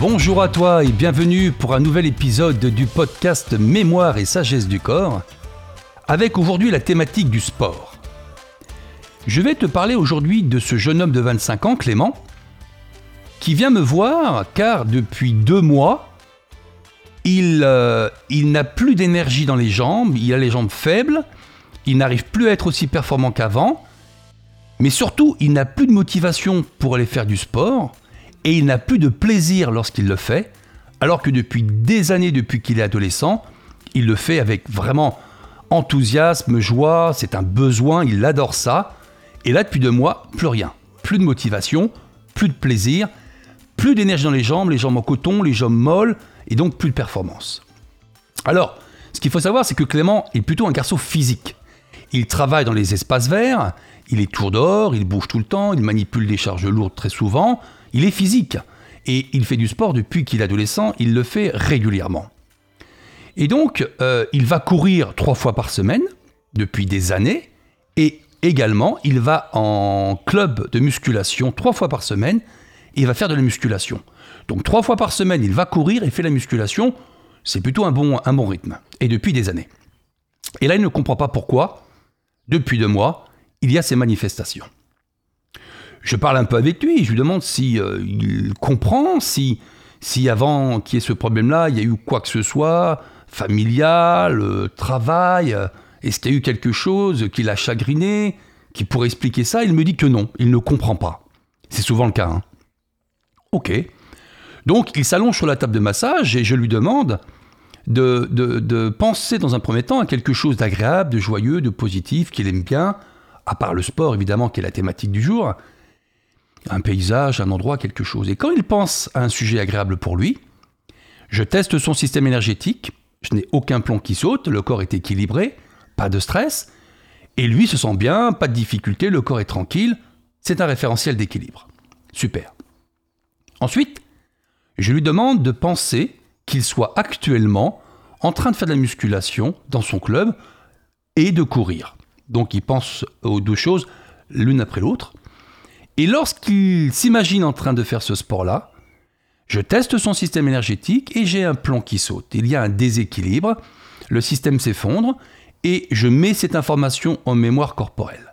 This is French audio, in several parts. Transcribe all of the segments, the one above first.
Bonjour à toi et bienvenue pour un nouvel épisode du podcast Mémoire et sagesse du corps, avec aujourd'hui la thématique du sport. Je vais te parler aujourd'hui de ce jeune homme de 25 ans, Clément, qui vient me voir car depuis deux mois, il, euh, il n'a plus d'énergie dans les jambes, il a les jambes faibles, il n'arrive plus à être aussi performant qu'avant, mais surtout il n'a plus de motivation pour aller faire du sport, et il n'a plus de plaisir lorsqu'il le fait, alors que depuis des années, depuis qu'il est adolescent, il le fait avec vraiment enthousiasme, joie, c'est un besoin, il adore ça. Et là, depuis deux mois, plus rien. Plus de motivation, plus de plaisir, plus d'énergie dans les jambes, les jambes en coton, les jambes molles, et donc plus de performance. Alors, ce qu'il faut savoir, c'est que Clément est plutôt un garçon physique. Il travaille dans les espaces verts, il est tour dehors, il bouge tout le temps, il manipule des charges lourdes très souvent, il est physique et il fait du sport depuis qu'il est adolescent, il le fait régulièrement. Et donc, euh, il va courir trois fois par semaine depuis des années et également, il va en club de musculation trois fois par semaine et va faire de la musculation. Donc, trois fois par semaine, il va courir et fait la musculation. C'est plutôt un bon rythme. Et depuis des années. Et là, il ne comprend pas pourquoi, depuis deux mois, il y a ces manifestations je parle un peu avec lui, je lui demande si euh, il comprend, si, si avant qu'il y ait ce problème-là, il y a eu quoi que ce soit, familial, euh, travail, euh, est-ce qu'il y a eu quelque chose qui l'a chagriné, qui pourrait expliquer ça Il me dit que non, il ne comprend pas. C'est souvent le cas. Hein. Ok. Donc il s'allonge sur la table de massage et je lui demande de, de penser dans un premier temps à quelque chose d'agréable, de joyeux, de positif, qu'il aime bien, à part le sport évidemment qui est la thématique du jour, un paysage, un endroit, quelque chose. Et quand il pense à un sujet agréable pour lui, je teste son système énergétique, je n'ai aucun plomb qui saute, le corps est équilibré, pas de stress, et lui se sent bien, pas de difficulté, le corps est tranquille, c'est un référentiel d'équilibre. Super. Ensuite, je lui demande de penser qu'il soit actuellement en train de faire de la musculation dans son club et de courir. Donc il pense aux deux choses l'une après l'autre. Et lorsqu'il s'imagine en train de faire ce sport-là, je teste son système énergétique et j'ai un plomb qui saute. Il y a un déséquilibre, le système s'effondre et je mets cette information en mémoire corporelle.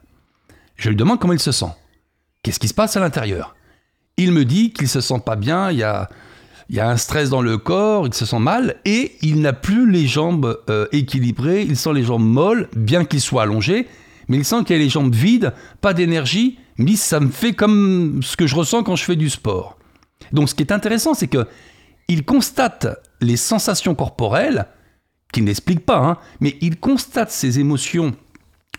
Je lui demande comment il se sent. Qu'est-ce qui se passe à l'intérieur? Il me dit qu'il se sent pas bien, il y a, il y a un stress dans le corps, il se sent mal et il n'a plus les jambes euh, équilibrées, il sent les jambes molles, bien qu'il soit allongé, mais il sent qu'il a les jambes vides, pas d'énergie mais ça me fait comme ce que je ressens quand je fais du sport. Donc ce qui est intéressant, c'est que il constate les sensations corporelles, qu'il n'explique pas, hein, mais il constate ces émotions,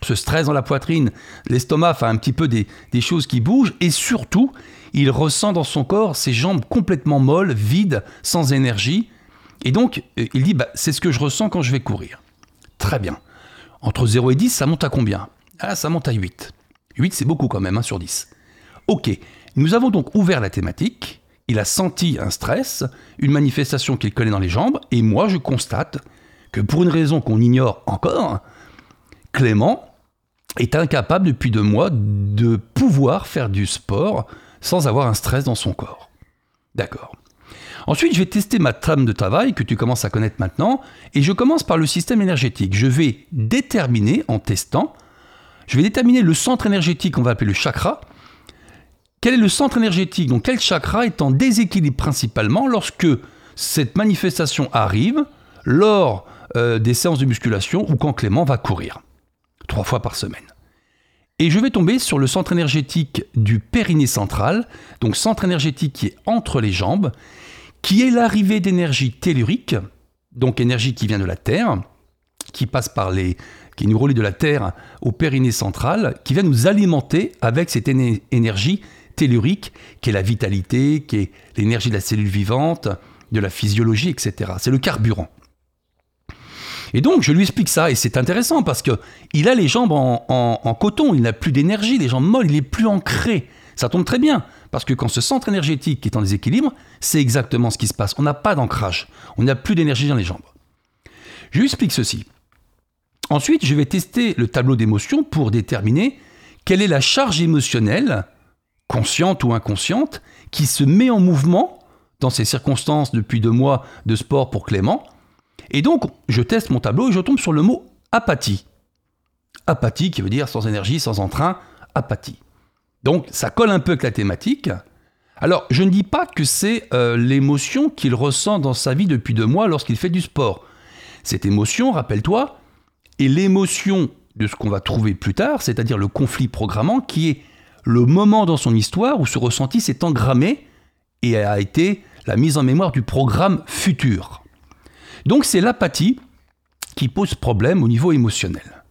ce stress dans la poitrine, l'estomac un petit peu des, choses qui bougent, et surtout, il ressent dans son corps ses jambes complètement molles, vides, sans énergie, et donc euh, il dit, bah, c'est ce que je ressens quand je vais courir. Très bien. Entre 0 et 10, ça monte à combien? Ah, ça monte à 8. 8, c'est beaucoup quand même, 1 sur 10. Ok, nous avons donc ouvert la thématique, il a senti un stress, une manifestation qu'il connaît dans les jambes, et moi je constate que pour une raison qu'on ignore encore, Clément est incapable depuis deux mois de pouvoir faire du sport sans avoir un stress dans son corps. D'accord. Ensuite, je vais tester ma trame de travail que tu commences à connaître maintenant, et je commence par le système énergétique. Je vais déterminer en testant je vais déterminer le centre énergétique qu'on va appeler le chakra. Quel est le centre énergétique? Donc quel chakra est en déséquilibre principalement lorsque cette manifestation arrive lors euh, des séances de musculation ou quand Clément va courir? Trois fois par semaine. Et je vais tomber sur le centre énergétique du périnée central, donc centre énergétique qui est entre les jambes, qui est l'arrivée d'énergie tellurique, donc énergie qui vient de la Terre, qui passe par les, qui nous relie de la Terre au périnée central, qui vient nous alimenter avec cette énergie tellurique, qui est la vitalité, qui est l'énergie de la cellule vivante, de la physiologie, etc. C'est le carburant. Et donc, je lui explique ça, et c'est intéressant parce que il a les jambes en, coton, il n'a plus d'énergie, les jambes molles, il est plus ancré. Ça tombe très bien, parce que quand ce centre énergétique est en déséquilibre, c'est exactement ce qui se passe. On n'a pas d'ancrage, on n'a plus d'énergie dans les jambes. Je lui explique ceci. Ensuite, je vais tester le tableau d'émotions pour déterminer quelle est la charge émotionnelle, consciente ou inconsciente, qui se met en mouvement dans ces circonstances depuis deux mois de sport pour Clément. Et donc, je teste mon tableau et je tombe sur le mot apathie. Apathie qui veut dire sans énergie, sans entrain, apathie. Donc, ça colle un peu avec la thématique. Alors, je ne dis pas que c'est euh, l'émotion qu'il ressent dans sa vie depuis deux mois lorsqu'il fait du sport. Cette émotion, rappelle-toi, est l'émotion de ce qu'on va trouver plus tard, c'est-à-dire le conflit programmant, qui est le moment dans son histoire où ce ressenti s'est engrammé et a été la mise en mémoire du programme futur. Donc c'est l'apathie qui pose problème au niveau émotionnel.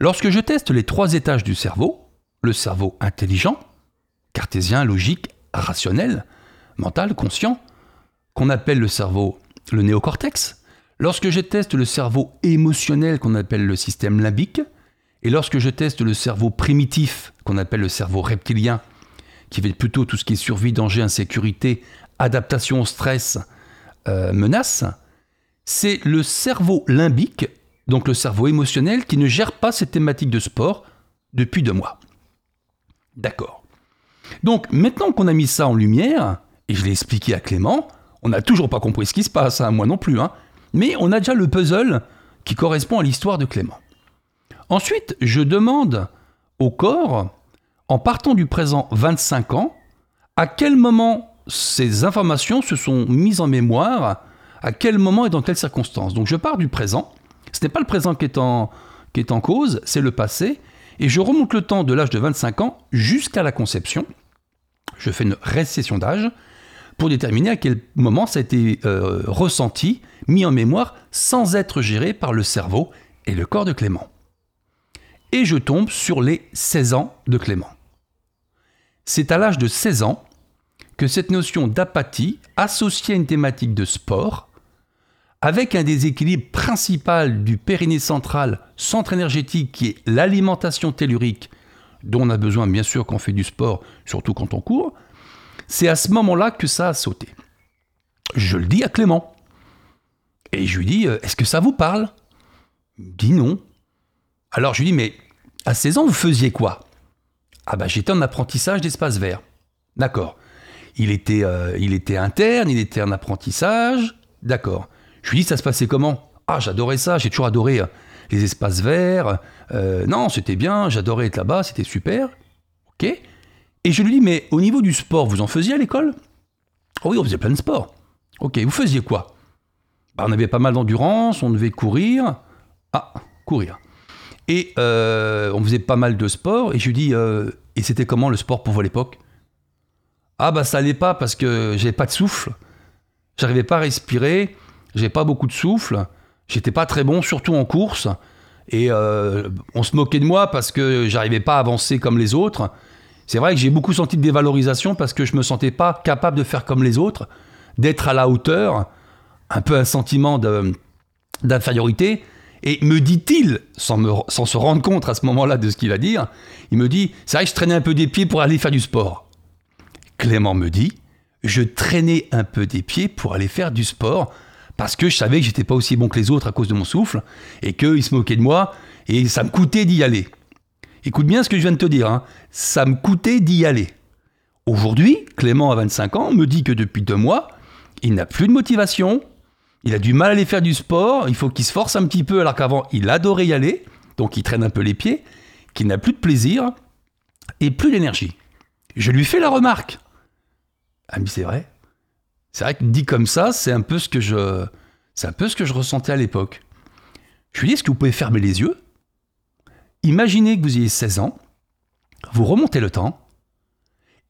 Lorsque je teste les trois étages du cerveau, le cerveau intelligent, cartésien, logique, rationnel, mental, conscient, qu'on appelle le cerveau le néocortex, lorsque je teste le cerveau émotionnel qu'on appelle le système limbique, et lorsque je teste le cerveau primitif qu'on appelle le cerveau reptilien, qui fait plutôt tout ce qui est survie, danger, insécurité, adaptation au stress, euh, menace, c'est le cerveau limbique, donc le cerveau émotionnel, qui ne gère pas cette thématique de sport depuis deux mois. D'accord. Donc maintenant qu'on a mis ça en lumière, et je l'ai expliqué à Clément, on n'a toujours pas compris ce qui se passe, hein, moi non plus, hein, mais on a déjà le puzzle qui correspond à l'histoire de Clément. Ensuite, je demande au corps, en partant du présent 25 ans, à quel moment ces informations se sont mises en mémoire, à quel moment et dans quelles circonstances. Donc je pars du présent, ce n'est pas le présent qui est en, cause, c'est le passé, et je remonte le temps de l'âge de 25 ans jusqu'à la conception. Je fais une récession d'âge pour déterminer à quel moment ça a été euh, ressenti, mis en mémoire, sans être géré par le cerveau et le corps de Clément. Et je tombe sur les 16 ans de Clément. C'est à l'âge de 16 ans que cette notion d'apathie, associée à une thématique de sport, avec un déséquilibre principal du périnée central, centre énergétique qui est l'alimentation tellurique, dont on a besoin bien sûr quand on fait du sport, surtout quand on court, c'est à ce moment-là que ça a sauté. Je le dis à Clément. Et je lui dis, euh, est-ce que ça vous parle? Il dit non. Alors je lui dis, mais à 16 ans, vous faisiez quoi? Ah bah j'étais en apprentissage d'espace vert. D'accord. Il était, euh, il était interne, il était en apprentissage. D'accord. Je lui dis, ça se passait comment? Ah, j'adorais ça, j'ai toujours adoré euh, les espaces verts. Non, c'était bien, j'adorais être là-bas, c'était super. Ok. Et je lui dis, mais au niveau du sport, vous en faisiez à l'école? Oh Oui, on faisait plein de sports. Ok, vous faisiez quoi? Bah, On avait pas mal d'endurance, on devait courir. Ah, courir. Et euh, on faisait pas mal de sport. Et je lui dis, et c'était comment le sport pour vous à l'époque? Ah, bah ça allait pas parce que j'avais pas de souffle. J'arrivais pas à respirer j'ai pas beaucoup de souffle, j'étais pas très bon, surtout en course, et euh, on se moquait de moi parce que j'arrivais pas à avancer comme les autres. C'est vrai que j'ai beaucoup senti de dévalorisation parce que je me sentais pas capable de faire comme les autres, d'être à la hauteur, un peu un sentiment d'infériorité. Et me dit-il, sans, sans se rendre compte à ce moment-là de ce qu'il va dire, il me dit, c'est vrai que je traînais un peu des pieds pour aller faire du sport. Clément me dit, je traînais un peu des pieds pour aller faire du sport parce que je savais que j'étais pas aussi bon que les autres à cause de mon souffle et qu'ils se moquaient de moi et ça me coûtait d'y aller. Écoute bien ce que je viens de te dire, hein. ça me coûtait d'y aller. Aujourd'hui, Clément a 25 ans, me dit que depuis deux mois, il n'a plus de motivation, il a du mal à aller faire du sport, il faut qu'il se force un petit peu alors qu'avant il adorait y aller, donc il traîne un peu les pieds, qu'il n'a plus de plaisir et plus d'énergie. Je lui fais la remarque. Ah mais c'est vrai, c'est vrai que dit comme ça, c'est un peu ce que je, c'est un peu ce que je ressentais à l'époque. Je lui dis, est-ce que vous pouvez fermer les yeux? Imaginez que vous ayez 16 ans, vous remontez le temps,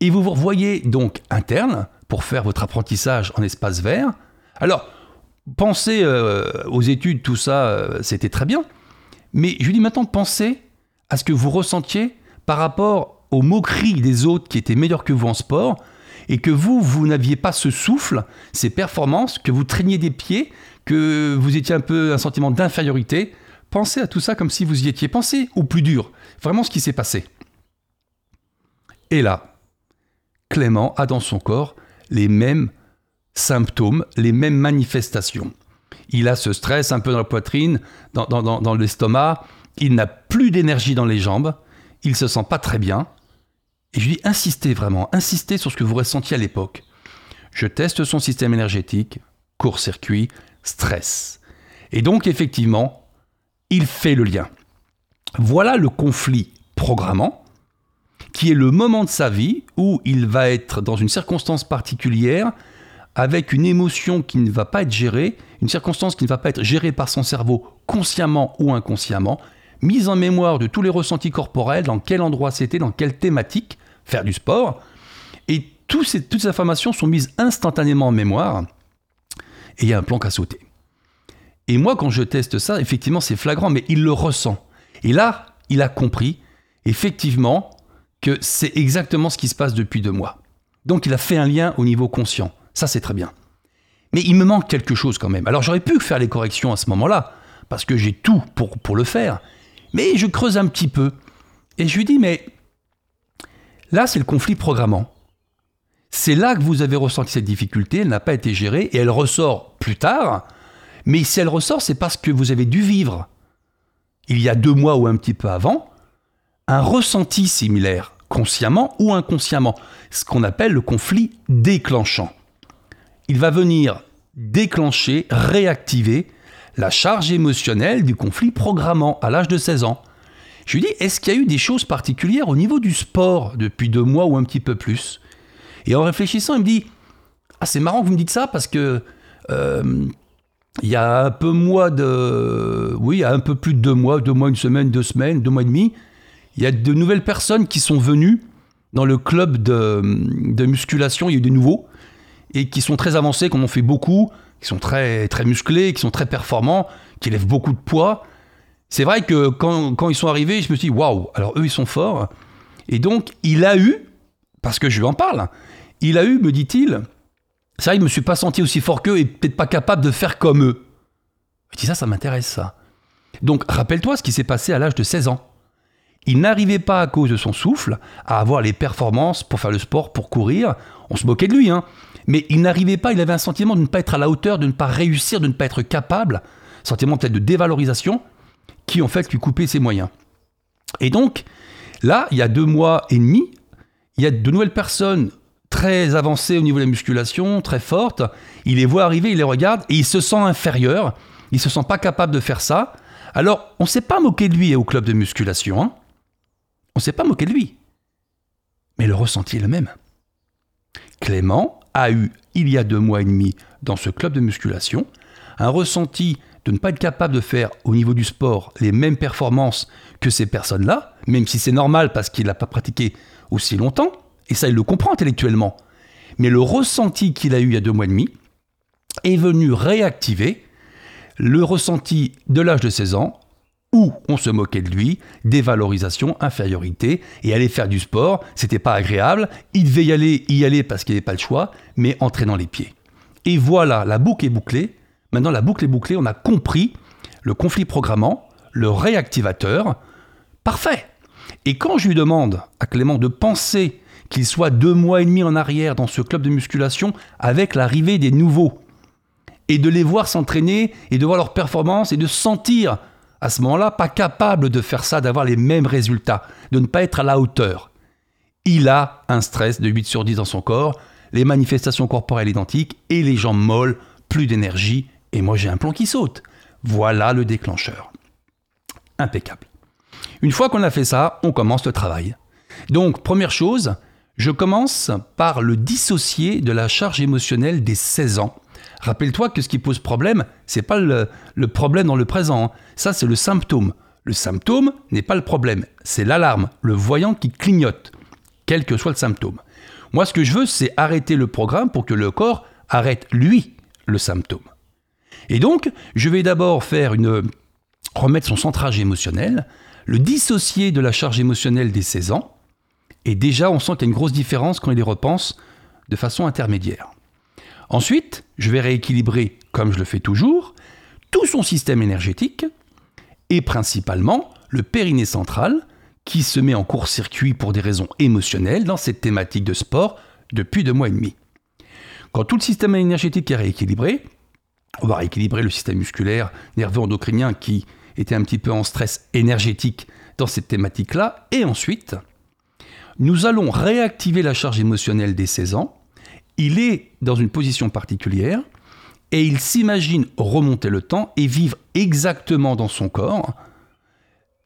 et vous vous revoyez donc interne pour faire votre apprentissage en espace vert. Alors, pensez euh, aux études, tout ça, euh, c'était très bien. Mais je lui dis maintenant, pensez à ce que vous ressentiez par rapport aux moqueries des autres qui étaient meilleurs que vous en sport, et que vous, vous n'aviez pas ce souffle, ces performances, que vous traîniez des pieds, que vous étiez un peu un sentiment d'infériorité, pensez à tout ça comme si vous y étiez. Pensez au plus dur, vraiment ce qui s'est passé. Et là, Clément a dans son corps les mêmes symptômes, les mêmes manifestations. Il a ce stress un peu dans la poitrine, dans, l'estomac, il n'a plus d'énergie dans les jambes, il se sent pas très bien, et je lui dis, insistez vraiment, insistez sur ce que vous ressentiez à l'époque. je teste son système énergétique, court-circuit, stress. Et donc effectivement, il fait le lien. Voilà le conflit programmant, qui est le moment de sa vie où il va être dans une circonstance particulière, avec une émotion qui ne va pas être gérée, une circonstance qui ne va pas être gérée par son cerveau consciemment ou inconsciemment, mise en mémoire de tous les ressentis corporels, dans quel endroit c'était, dans quelle thématique, faire du sport, et toutes ces informations sont mises instantanément en mémoire, et il y a un plan qu'à sauter. Et moi, quand je teste ça, effectivement, c'est flagrant, mais il le ressent. Et là, il a compris, effectivement, que c'est exactement ce qui se passe depuis deux mois. Donc il a fait un lien au niveau conscient. Ça, c'est très bien. Mais il me manque quelque chose quand même. Alors j'aurais pu faire les corrections à ce moment-là, parce que j'ai tout pour, pour le faire. Mais je creuse un petit peu. Et je lui dis, mais là, c'est le conflit programmant. C'est là que vous avez ressenti cette difficulté, elle n'a pas été gérée, et elle ressort plus tard. Mais si elle ressort, c'est parce que vous avez dû vivre, il y a deux mois ou un petit peu avant, un ressenti similaire, consciemment ou inconsciemment, ce qu'on appelle le conflit déclenchant. Il va venir déclencher, réactiver la charge émotionnelle du conflit programmant à l'âge de 16 ans. Je lui dis, est-ce qu'il y a eu des choses particulières au niveau du sport depuis deux mois ou un petit peu plus? Et en réfléchissant, il me dit, ah c'est marrant que vous me dites ça parce que euh, il y a un peu moins de, oui, il y a un peu plus de deux mois, deux mois, une semaine, deux semaines, deux mois et demi, il y a de nouvelles personnes qui sont venues dans le club de, de musculation. Il y a eu des nouveaux et qui sont très avancés, qu'on en fait beaucoup, qui sont très, très musclés, qui sont très performants, qui lèvent beaucoup de poids. C'est vrai que quand, quand, ils sont arrivés, je me suis dit, waouh, alors eux, ils sont forts. Et donc, il a eu, parce que je lui en parle, il a eu, me dit-il, c'est vrai, je ne me suis pas senti aussi fort qu'eux et peut-être pas capable de faire comme eux. Je dis ça, ça m'intéresse ça. Donc, rappelle-toi ce qui s'est passé à l'âge de 16 ans. Il n'arrivait pas à cause de son souffle à avoir les performances pour faire le sport, pour courir. On se moquait de lui, hein. Mais il n'arrivait pas, il avait un sentiment de ne pas être à la hauteur, de ne pas réussir, de ne pas être capable. Sentiment peut-être de dévalorisation qui en fait lui coupait ses moyens. Et donc, là, il y a deux mois et demi, il y a de nouvelles personnes très avancées au niveau de la musculation, très fortes. Il les voit arriver, il les regarde et il se sent inférieur. Il se sent pas capable de faire ça. Alors, on ne s'est pas moqué de lui au club de musculation. Hein. On ne s'est pas moqué de lui. Mais le ressenti est le même. Clément a eu, il y a deux mois et demi, dans ce club de musculation, un ressenti de ne pas être capable de faire au niveau du sport les mêmes performances que ces personnes-là, même si c'est normal parce qu'il n'a pas pratiqué aussi longtemps, et ça il le comprend intellectuellement. Mais le ressenti qu'il a eu il y a deux mois et demi est venu réactiver le ressenti de l'âge de 16 ans où on se moquait de lui, dévalorisation, infériorité, et aller faire du sport, c'était pas agréable, il devait y aller, y aller parce qu'il n'y avait pas le choix, mais entraînant les pieds. Et voilà, la boucle est bouclée. Maintenant, la boucle est bouclée, on a compris le conflit programmant, le réactivateur. Parfait. Et quand je lui demande à Clément de penser qu'il soit deux mois et demi en arrière dans ce club de musculation avec l'arrivée des nouveaux, et de les voir s'entraîner et de voir leurs performances et de sentir à ce moment-là pas capable de faire ça, d'avoir les mêmes résultats, de ne pas être à la hauteur. Il a un stress de 8 sur 10 dans son corps, les manifestations corporelles identiques et les jambes molles, plus d'énergie, et moi j'ai un plan qui saute. Voilà le déclencheur. Impeccable. Une fois qu'on a fait ça, on commence le travail. Donc, première chose, je commence par le dissocier de la charge émotionnelle des 16 ans Rappelle-toi que ce qui pose problème, c'est pas le, problème dans le présent. Hein. Ça, c'est le symptôme. Le symptôme n'est pas le problème, c'est l'alarme, le voyant qui clignote, quel que soit le symptôme. Moi, ce que je veux, c'est arrêter le programme pour que le corps arrête, lui, le symptôme. Et donc, je vais d'abord faire une. remettre son centrage émotionnel, le dissocier de la charge émotionnelle des 16 ans, et déjà, on sent qu'il y a une grosse différence quand il y repense de façon intermédiaire. Ensuite, je vais rééquilibrer, comme je le fais toujours, tout son système énergétique et principalement le périnée central qui se met en court-circuit pour des raisons émotionnelles dans cette thématique de sport depuis deux mois et demi. Quand tout le système énergétique est rééquilibré, on va rééquilibrer le système musculaire, nerveux, endocrinien qui était un petit peu en stress énergétique dans cette thématique-là. Et ensuite, nous allons réactiver la charge émotionnelle des 16 ans il est dans une position particulière et il s'imagine remonter le temps et vivre exactement dans son corps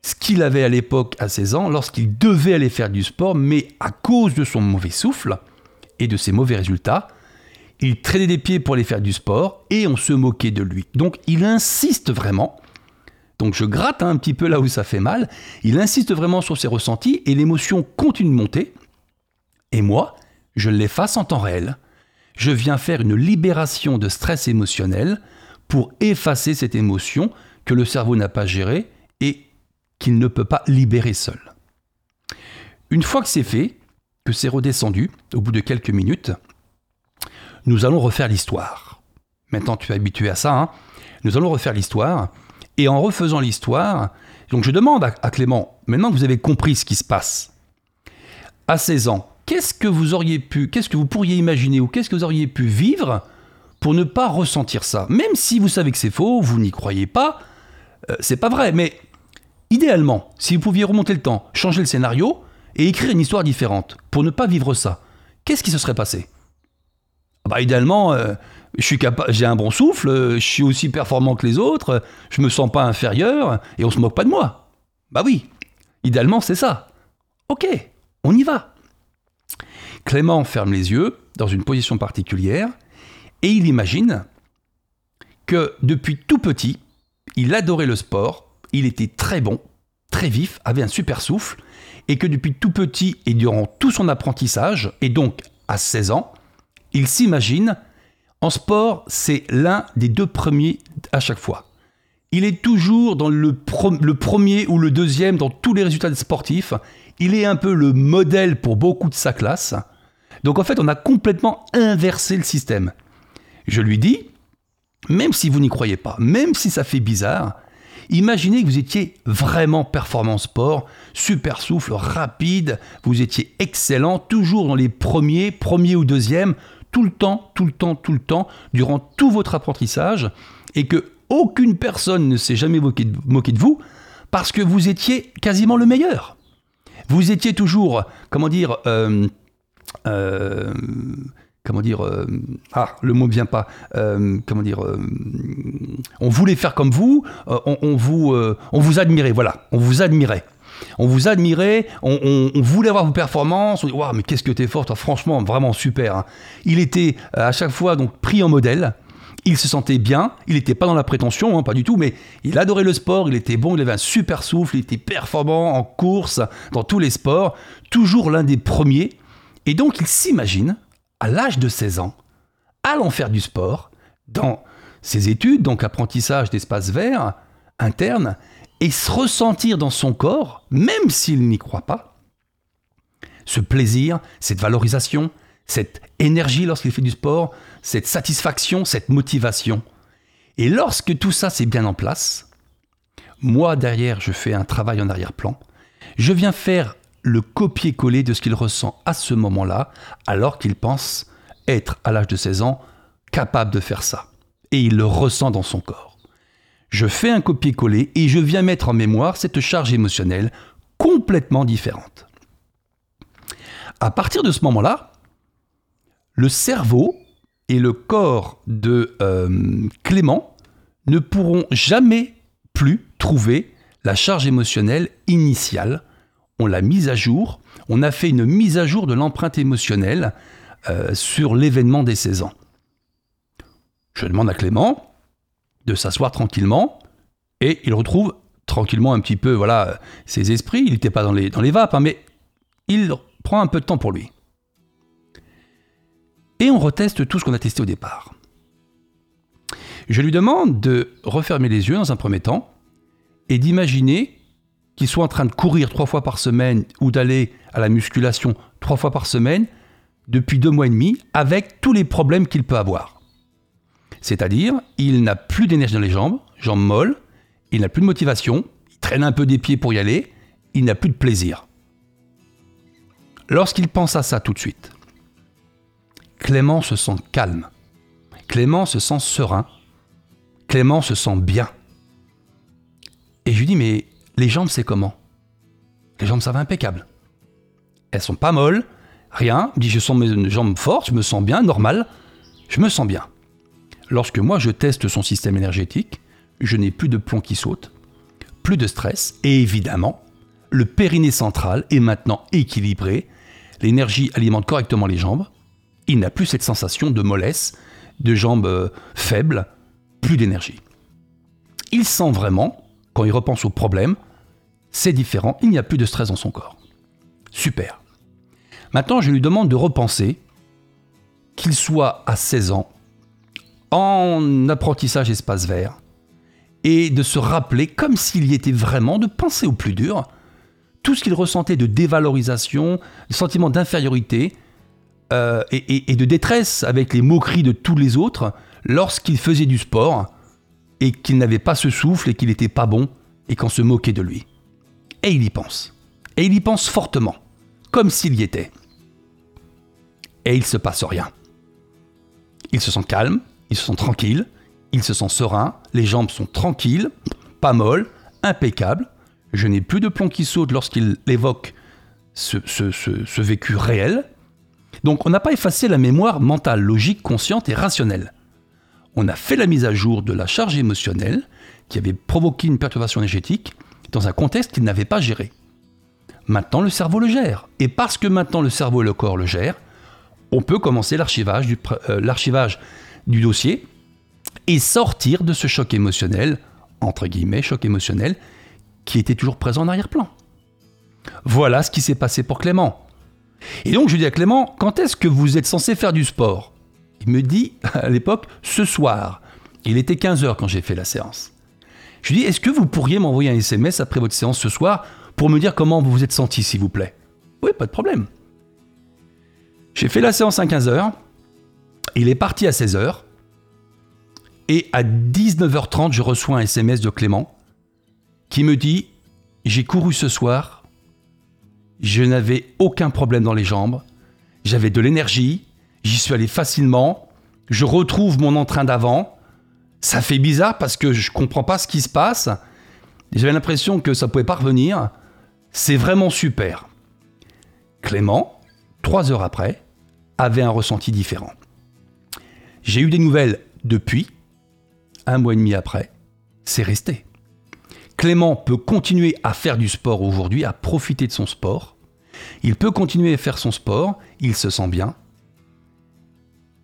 ce qu'il avait à l'époque à 16 ans lorsqu'il devait aller faire du sport, mais à cause de son mauvais souffle et de ses mauvais résultats, il traînait des pieds pour aller faire du sport et on se moquait de lui. Donc il insiste vraiment, donc je gratte un petit peu là où ça fait mal, il insiste vraiment sur ses ressentis et l'émotion continue de monter. Et moi, je l'efface en temps réel. Je viens faire une libération de stress émotionnel pour effacer cette émotion que le cerveau n'a pas gérée et qu'il ne peut pas libérer seul. Une fois que c'est fait, que c'est redescendu, au bout de quelques minutes, nous allons refaire l'histoire. Maintenant, tu es habitué à ça. Hein nous allons refaire l'histoire. Et en refaisant l'histoire, donc je demande à, Clément, maintenant que vous avez compris ce qui se passe, à 16 ans, qu'est-ce que vous auriez pu, qu'est-ce que vous pourriez imaginer ou qu'est-ce que vous auriez pu vivre pour ne pas ressentir ça? Même si vous savez que c'est faux, vous n'y croyez pas, euh, c'est pas vrai, mais Idéalement, si vous pouviez remonter le temps, changer le scénario et écrire une histoire différente pour ne pas vivre ça, qu'est-ce qui se serait passé? Ah bah, Idéalement, euh, j'ai un bon souffle, je suis aussi performant que les autres, je me sens pas inférieur et on se moque pas de moi. Bah oui, idéalement c'est ça. Ok, on y va. Clément ferme les yeux dans une position particulière et il imagine que depuis tout petit, il adorait le sport il était très bon, très vif, avait un super souffle, et que depuis tout petit et durant tout son apprentissage, et donc à 16 ans, il s'imagine, en sport, c'est l'un des deux premiers à chaque fois. Il est toujours dans le, premier ou le deuxième dans tous les résultats sportifs. Il est un peu le modèle pour beaucoup de sa classe. Donc en fait, on a complètement inversé le système. Je lui dis, même si vous n'y croyez pas, même si ça fait bizarre, Imaginez que vous étiez vraiment performant sport, super souffle, rapide, vous étiez excellent, toujours dans les premiers, premiers ou deuxièmes, tout le temps, tout le temps, tout le temps, durant tout votre apprentissage, et que aucune personne ne s'est jamais moqué de, vous, parce que vous étiez quasiment le meilleur. Vous étiez toujours, comment dire, euh, euh, comment dire, euh, ah, le mot vient pas, comment dire, on voulait faire comme vous, on vous admirait, voilà, on vous admirait. On vous admirait, on, voulait avoir vos performances, on dit, waouh, mais qu'est-ce que t'es fort, toi, franchement, vraiment super. Hein. Il était à chaque fois donc pris en modèle, il se sentait bien, il n'était pas dans la prétention, hein, pas du tout, mais il adorait le sport, il était bon, il avait un super souffle, il était performant en course, dans tous les sports, toujours l'un des premiers, et donc il s'imagine à l'âge de 16 ans, allant faire du sport dans ses études, donc apprentissage d'espace vert interne, et se ressentir dans son corps, même s'il n'y croit pas, ce plaisir, cette valorisation, cette énergie lorsqu'il fait du sport, cette satisfaction, cette motivation. Et lorsque tout ça c'est bien en place, moi derrière je fais un travail en arrière-plan, je viens faire le copier-coller de ce qu'il ressent à ce moment-là, alors qu'il pense être, à l'âge de 16 ans, capable de faire ça. Et il le ressent dans son corps. Je fais un copier-coller et je viens mettre en mémoire cette charge émotionnelle complètement différente. À partir de ce moment-là, le cerveau et le corps de euh, Clément ne pourront jamais plus trouver la charge émotionnelle initiale on l'a mise à jour, on a fait une mise à jour de l'empreinte émotionnelle euh, sur l'événement des 16 ans. Je demande à Clément de s'asseoir tranquillement et il retrouve tranquillement un petit peu voilà ses esprits. Il n'était pas dans les, dans vapes, hein, mais il prend un peu de temps pour lui. Et on reteste tout ce qu'on a testé au départ. Je lui demande de refermer les yeux dans un premier temps et d'imaginer qu'il soit en train de courir trois fois par semaine ou d'aller à la musculation trois fois par semaine depuis deux mois et demi avec tous les problèmes qu'il peut avoir. C'est-à-dire, il n'a plus d'énergie dans les jambes, jambes molles, il n'a plus de motivation, il traîne un peu des pieds pour y aller, il n'a plus de plaisir. Lorsqu'il pense à ça tout de suite, Clément se sent calme, Clément se sent serein, Clément se sent bien. Et je lui dis, mais les jambes, c'est comment? Les jambes, ça va impeccable. Elles sont pas molles, Rien, dit je sens mes jambes fortes, je me sens bien, normal, je me sens bien. Lorsque moi je teste son système énergétique, je n'ai plus de plomb qui saute, plus de stress, et évidemment, le périnée central est maintenant équilibré, l'énergie alimente correctement les jambes, il n'a plus cette sensation de mollesse, de jambes euh, faibles, plus d'énergie. Il sent vraiment, quand il repense au problème, c'est différent, il n'y a plus de stress dans son corps. Super. Maintenant, je lui demande de repenser qu'il soit à 16 ans, en apprentissage espace vert, et de se rappeler, comme s'il y était vraiment, de penser au plus dur, tout ce qu'il ressentait de dévalorisation, de sentiment d'infériorité euh, et, de détresse avec les moqueries de tous les autres lorsqu'il faisait du sport et qu'il n'avait pas ce souffle et qu'il n'était pas bon et qu'on se moquait de lui. Et il y pense. Et il y pense fortement, comme s'il y était. Et il se passe rien. Il se sent calme, il se sent tranquille, il se sent serein, les jambes sont tranquilles, pas molles, impeccables. Je n'ai plus de plomb qui saute lorsqu'il évoque ce, vécu réel. Donc on n'a pas effacé la mémoire mentale, logique, consciente et rationnelle. On a fait la mise à jour de la charge émotionnelle qui avait provoqué une perturbation énergétique dans un contexte qu'il n'avait pas géré. Maintenant, le cerveau le gère. Et parce que maintenant le cerveau et le corps le gèrent, on peut commencer l'archivage euh, l'archivage du dossier et sortir de ce choc émotionnel, entre guillemets, choc émotionnel, qui était toujours présent en arrière-plan. Voilà ce qui s'est passé pour Clément. Et donc je dis à Clément, quand est-ce que vous êtes censé faire du sport? Il me dit, à l'époque, ce soir. Il était 15h quand j'ai fait la séance. Je lui dis, est-ce que vous pourriez m'envoyer un SMS après votre séance ce soir pour me dire comment vous vous êtes senti, s'il vous plaît? Oui, pas de problème. J'ai fait la séance à 15h. Il est parti à 16h. Et à 19h30, je reçois un SMS de Clément qui me dit J'ai couru ce soir, je n'avais aucun problème dans les jambes, j'avais de l'énergie, j'y suis allé facilement, je retrouve mon entrain d'avant. Ça fait bizarre parce que je comprends pas ce qui se passe. J'avais l'impression que ça ne pouvait pas revenir. C'est vraiment super. Clément, trois heures après, avait un ressenti différent. J'ai eu des nouvelles depuis, un mois et demi après, c'est resté. Clément peut continuer à faire du sport aujourd'hui, à profiter de son sport. Il peut continuer à faire son sport, il se sent bien.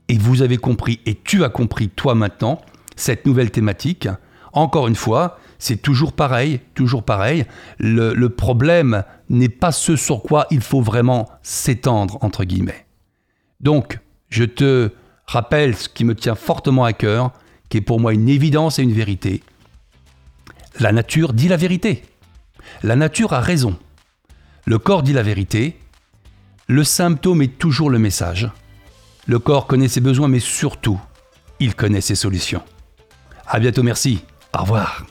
Et vous avez compris, et tu as compris toi maintenant, cette nouvelle thématique. Encore une fois, c'est toujours pareil, toujours pareil. Le, le problème n'est pas ce sur quoi il faut vraiment s'étendre, entre guillemets. Donc, je te rappelle ce qui me tient fortement à cœur, qui est pour moi une évidence et une vérité. La nature dit la vérité. La nature a raison. Le corps dit la vérité. Le symptôme est toujours le message. Le corps connaît ses besoins, mais surtout, il connaît ses solutions. À bientôt, merci. Au revoir.